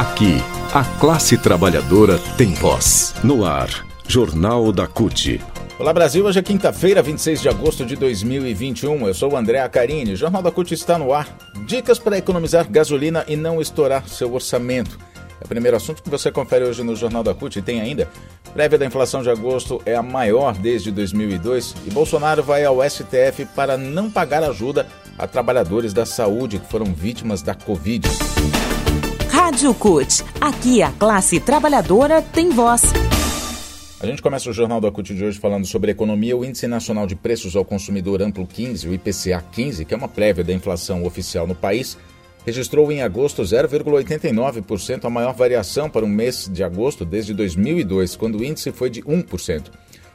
Aqui, a classe trabalhadora tem voz. No ar, Jornal da CUT. Olá Brasil, hoje é quinta-feira, 26 de agosto de 2021. Eu sou o André Acarini. Jornal da CUT está no ar. Dicas para economizar gasolina e não estourar seu orçamento. É o primeiro assunto que você confere hoje no Jornal da CUT e tem ainda. Prévia da inflação de agosto é a maior desde 2002 e Bolsonaro vai ao STF para não pagar ajuda a trabalhadores da saúde que foram vítimas da Covid. Rádio CUT. Aqui a classe trabalhadora tem voz. A gente começa o Jornal da CUT de hoje falando sobre economia. O Índice Nacional de Preços ao Consumidor Amplo 15, o IPCA 15, que é uma prévia da inflação oficial no país, registrou em agosto 0,89%, a maior variação para um mês de agosto desde 2002, quando o índice foi de 1%.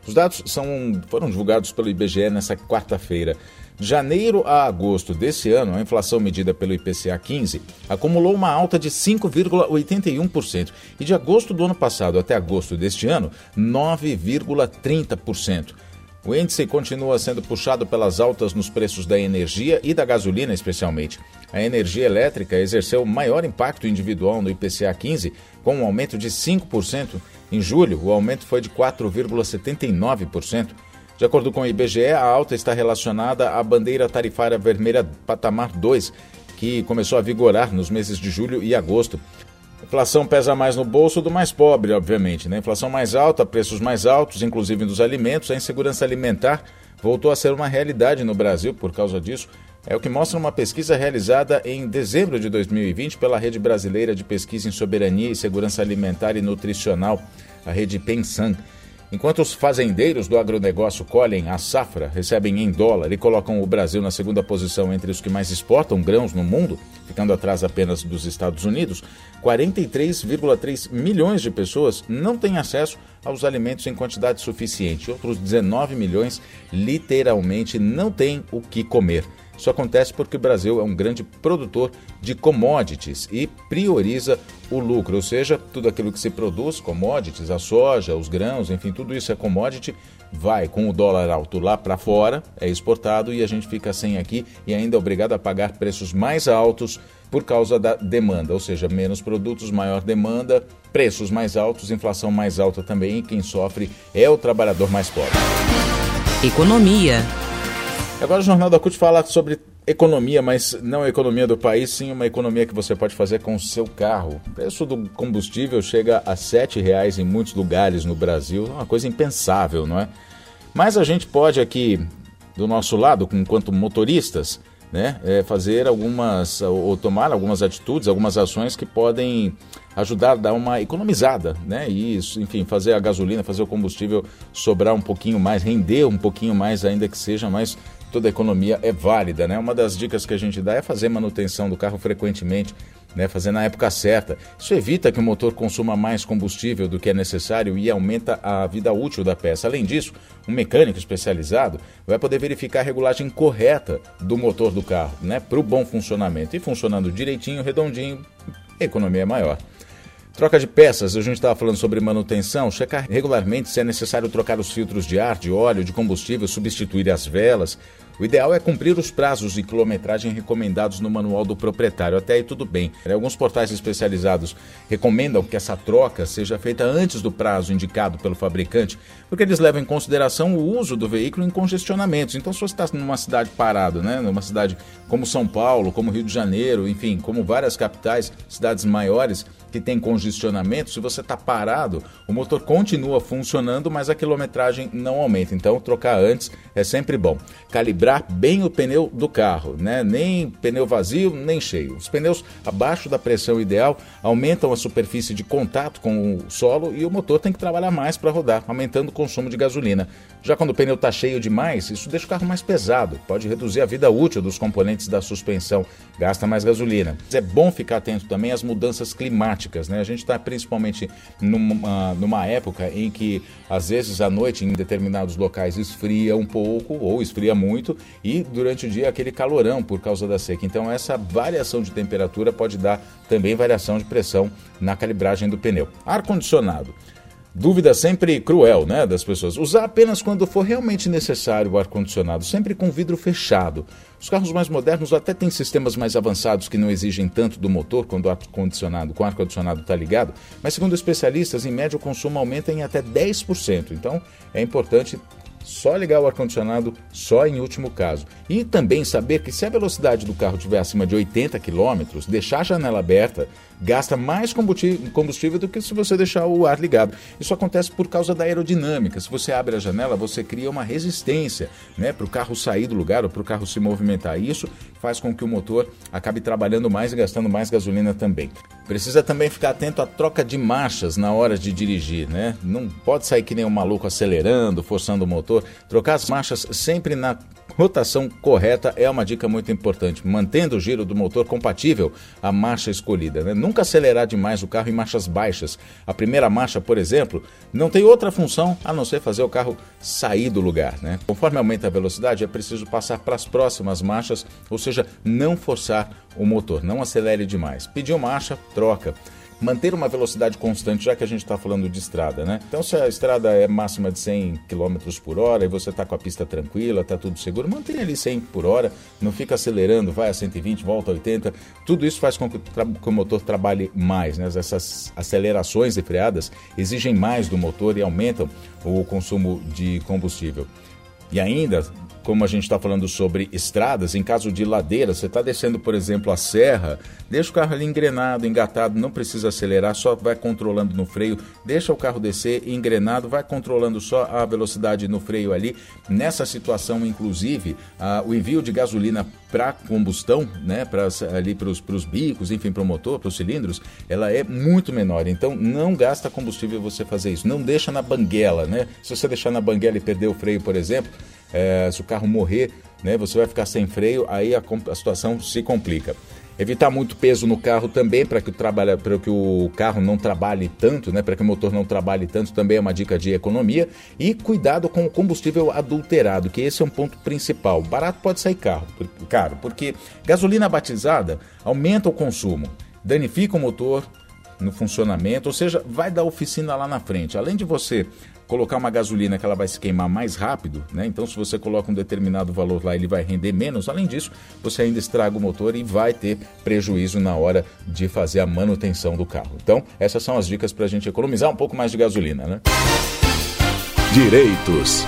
Os dados são, foram divulgados pelo IBGE nesta quarta-feira. Janeiro a agosto desse ano, a inflação medida pelo IPCA 15 acumulou uma alta de 5,81% e de agosto do ano passado até agosto deste ano, 9,30%. O índice continua sendo puxado pelas altas nos preços da energia e da gasolina, especialmente. A energia elétrica exerceu maior impacto individual no IPCA 15, com um aumento de 5%. Em julho, o aumento foi de 4,79%. De acordo com o IBGE, a alta está relacionada à bandeira tarifária vermelha patamar 2, que começou a vigorar nos meses de julho e agosto. A inflação pesa mais no bolso do mais pobre, obviamente. Né? Inflação mais alta, preços mais altos, inclusive dos alimentos, a insegurança alimentar voltou a ser uma realidade no Brasil por causa disso. É o que mostra uma pesquisa realizada em dezembro de 2020 pela Rede Brasileira de Pesquisa em Soberania e Segurança Alimentar e Nutricional, a Rede Pensan. Enquanto os fazendeiros do agronegócio colhem a safra, recebem em dólar e colocam o Brasil na segunda posição entre os que mais exportam grãos no mundo, ficando atrás apenas dos Estados Unidos, 43,3 milhões de pessoas não têm acesso aos alimentos em quantidade suficiente. Outros 19 milhões literalmente não têm o que comer. Isso acontece porque o Brasil é um grande produtor de commodities e prioriza o lucro, ou seja, tudo aquilo que se produz, commodities, a soja, os grãos, enfim, tudo isso é commodity, vai com o dólar alto lá para fora, é exportado e a gente fica sem aqui e ainda é obrigado a pagar preços mais altos por causa da demanda, ou seja, menos produtos, maior demanda, preços mais altos, inflação mais alta também e quem sofre é o trabalhador mais pobre. Economia. Agora o Jornal da CUT fala sobre economia, mas não a economia do país, sim uma economia que você pode fazer com o seu carro. O preço do combustível chega a R$ 7,00 em muitos lugares no Brasil, é uma coisa impensável, não é? Mas a gente pode aqui, do nosso lado, enquanto motoristas, né, é fazer algumas, ou tomar algumas atitudes, algumas ações que podem ajudar a dar uma economizada, né? E enfim, fazer a gasolina, fazer o combustível sobrar um pouquinho mais, render um pouquinho mais, ainda que seja, mas toda economia é válida, né? Uma das dicas que a gente dá é fazer manutenção do carro frequentemente, né? Fazer na época certa. Isso evita que o motor consuma mais combustível do que é necessário e aumenta a vida útil da peça. Além disso, um mecânico especializado vai poder verificar a regulagem correta do motor do carro, né? Para o bom funcionamento. E funcionando direitinho, redondinho, a economia é maior. Troca de peças, a gente estava falando sobre manutenção, checar regularmente se é necessário trocar os filtros de ar, de óleo, de combustível, substituir as velas. O ideal é cumprir os prazos de quilometragem recomendados no manual do proprietário. Até aí tudo bem. Alguns portais especializados recomendam que essa troca seja feita antes do prazo indicado pelo fabricante, porque eles levam em consideração o uso do veículo em congestionamentos. Então, se você está numa cidade parado, né, numa cidade como São Paulo, como Rio de Janeiro, enfim, como várias capitais, cidades maiores que têm congestionamento, se você está parado, o motor continua funcionando, mas a quilometragem não aumenta. Então, trocar antes é sempre bom. Calibrar calibrar bem o pneu do carro, né? Nem pneu vazio, nem cheio. Os pneus abaixo da pressão ideal aumentam a superfície de contato com o solo e o motor tem que trabalhar mais para rodar, aumentando o consumo de gasolina. Já quando o pneu está cheio demais, isso deixa o carro mais pesado, pode reduzir a vida útil dos componentes da suspensão, gasta mais gasolina. É bom ficar atento também às mudanças climáticas, né? A gente está principalmente numa, numa época em que às vezes à noite em determinados locais esfria um pouco ou esfria muito e durante o dia aquele calorão por causa da seca. Então essa variação de temperatura pode dar também variação de pressão na calibragem do pneu. Ar condicionado. Dúvida sempre cruel, né, das pessoas. Usar apenas quando for realmente necessário o ar-condicionado, sempre com vidro fechado. Os carros mais modernos até têm sistemas mais avançados que não exigem tanto do motor quando o ar-condicionado, com ar-condicionado está ligado, mas segundo especialistas, em média o consumo aumenta em até 10%. Então, é importante só ligar o ar-condicionado só em último caso. E também saber que se a velocidade do carro estiver acima de 80 km, deixar a janela aberta gasta mais combustível do que se você deixar o ar ligado. Isso acontece por causa da aerodinâmica. Se você abre a janela, você cria uma resistência né, para o carro sair do lugar ou para o carro se movimentar. Isso faz com que o motor acabe trabalhando mais e gastando mais gasolina também. Precisa também ficar atento à troca de marchas na hora de dirigir, né? Não pode sair que nem um maluco acelerando, forçando o motor. Trocar as marchas sempre na rotação correta é uma dica muito importante, mantendo o giro do motor compatível à marcha escolhida. Né? Nunca acelerar demais o carro em marchas baixas. A primeira marcha, por exemplo, não tem outra função a não ser fazer o carro sair do lugar. Né? Conforme aumenta a velocidade, é preciso passar para as próximas marchas, ou seja, não forçar o motor, não acelere demais. Pediu marcha, troca manter uma velocidade constante, já que a gente está falando de estrada, né? Então, se a estrada é máxima de 100 km por hora e você está com a pista tranquila, está tudo seguro, mantenha ali 100 por hora, não fica acelerando, vai a 120, volta a 80. Tudo isso faz com que, o motor trabalhe mais, né? Essas acelerações e freadas exigem mais do motor e aumentam o consumo de combustível. E ainda, como a gente está falando sobre estradas, em caso de ladeira, você está descendo, por exemplo, a serra, deixa o carro ali engrenado, engatado, não precisa acelerar, só vai controlando no freio, deixa o carro descer engrenado, vai controlando só a velocidade no freio ali. Nessa situação, inclusive, o envio de gasolina para combustão, né, pra, ali para os bicos, enfim, para o motor, para os cilindros, ela é muito menor. Então, não gasta combustível você fazer isso. Não deixa na banguela, né? Se você deixar na banguela e perder o freio, por exemplo, é, se o carro morrer, né, você vai ficar sem freio, aí a, a situação se complica. Evitar muito peso no carro também para que, o que o carro não trabalhe tanto, né? Para que o motor não trabalhe tanto, também é uma dica de economia. E cuidado com o combustível adulterado, que esse é um ponto principal. Barato pode sair carro, caro, porque gasolina batizada aumenta o consumo, danifica o motor no funcionamento, ou seja, vai dar oficina lá na frente. Além de você colocar uma gasolina que ela vai se queimar mais rápido, né? Então, se você coloca um determinado valor lá, ele vai render menos. Além disso, você ainda estraga o motor e vai ter prejuízo na hora de fazer a manutenção do carro. Então, essas são as dicas para a gente economizar um pouco mais de gasolina, né? Direitos.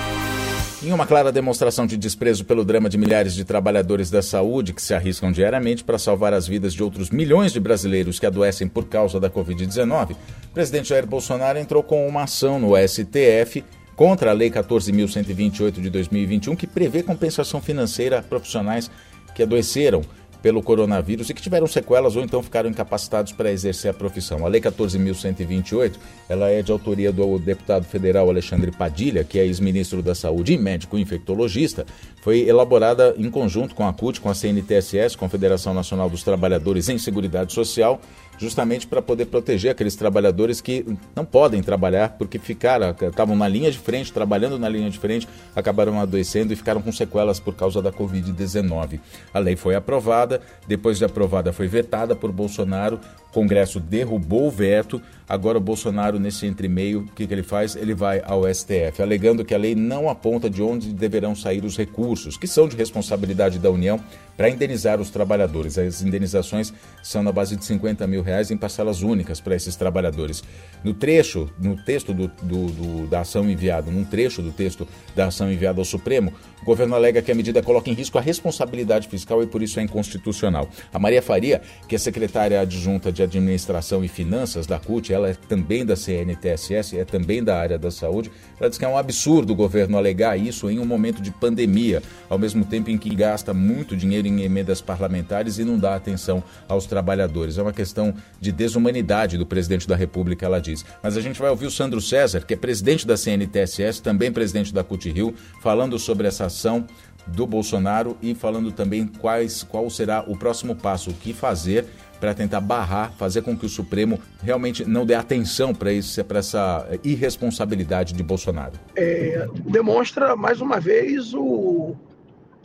Em uma clara demonstração de desprezo pelo drama de milhares de trabalhadores da saúde que se arriscam diariamente para salvar as vidas de outros milhões de brasileiros que adoecem por causa da Covid-19, o presidente Jair Bolsonaro entrou com uma ação no STF contra a Lei 14.128 de 2021, que prevê compensação financeira a profissionais que adoeceram pelo coronavírus e que tiveram sequelas ou então ficaram incapacitados para exercer a profissão. A Lei 14.128 ela é de autoria do deputado federal Alexandre Padilha, que é ex-ministro da Saúde e médico infectologista. Foi elaborada em conjunto com a CUT, com a CNTSS, Confederação Nacional dos Trabalhadores em Seguridade Social, justamente para poder proteger aqueles trabalhadores que não podem trabalhar porque ficaram, estavam na linha de frente, trabalhando na linha de frente, acabaram adoecendo e ficaram com sequelas por causa da Covid-19. A lei foi aprovada, depois de aprovada foi vetada por Bolsonaro, o Congresso derrubou o veto, agora o Bolsonaro, nesse entremeio, o que, que ele faz? Ele vai ao STF, alegando que a lei não aponta de onde deverão sair os recursos, que são de responsabilidade da União, para indenizar os trabalhadores. As indenizações são na base de 50 mil reais em parcelas únicas para esses trabalhadores. No trecho, no texto do, do, do, da ação enviada, num trecho do texto da ação enviada ao Supremo, o governo alega que a medida coloca em risco a responsabilidade fiscal e por isso é inconstitucional. A Maria Faria, que é secretária adjunta de Administração e Finanças da CUT, ela é também da CNTSS, é também da área da saúde, ela diz que é um absurdo o governo alegar isso em um momento de pandemia, ao mesmo tempo em que gasta muito dinheiro em emendas parlamentares e não dá atenção aos trabalhadores. É uma questão de desumanidade do presidente da República, ela diz. Mas a gente vai ouvir o Sandro César, que é presidente da CNTSS, também presidente da CUT Rio, falando sobre essa ação do Bolsonaro e falando também quais, qual será o próximo passo, o que fazer para tentar barrar, fazer com que o Supremo realmente não dê atenção para essa irresponsabilidade de Bolsonaro. É, demonstra mais uma vez o,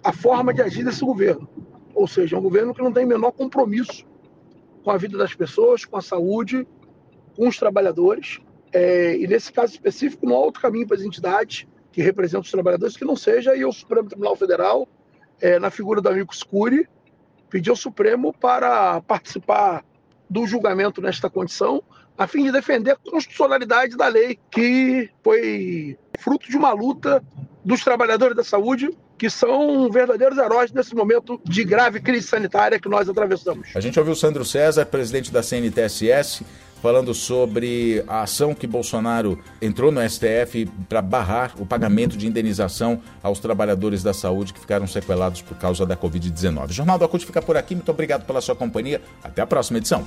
a forma de agir desse governo. Ou seja, é um governo que não tem o menor compromisso com a vida das pessoas, com a saúde, com os trabalhadores. É, e nesse caso específico, não há outro caminho para as entidades que representam os trabalhadores que não seja e o Supremo Tribunal Federal, é, na figura do amigo Scuri, pedir ao Supremo para participar do julgamento nesta condição, a fim de defender a constitucionalidade da lei, que foi fruto de uma luta dos trabalhadores da saúde, que são verdadeiros heróis nesse momento de grave crise sanitária que nós atravessamos. A gente ouviu Sandro César, presidente da CNTSS, falando sobre a ação que Bolsonaro entrou no STF para barrar o pagamento de indenização aos trabalhadores da saúde que ficaram sequelados por causa da Covid-19. O Jornal do Acult fica por aqui. Muito obrigado pela sua companhia. Até a próxima edição.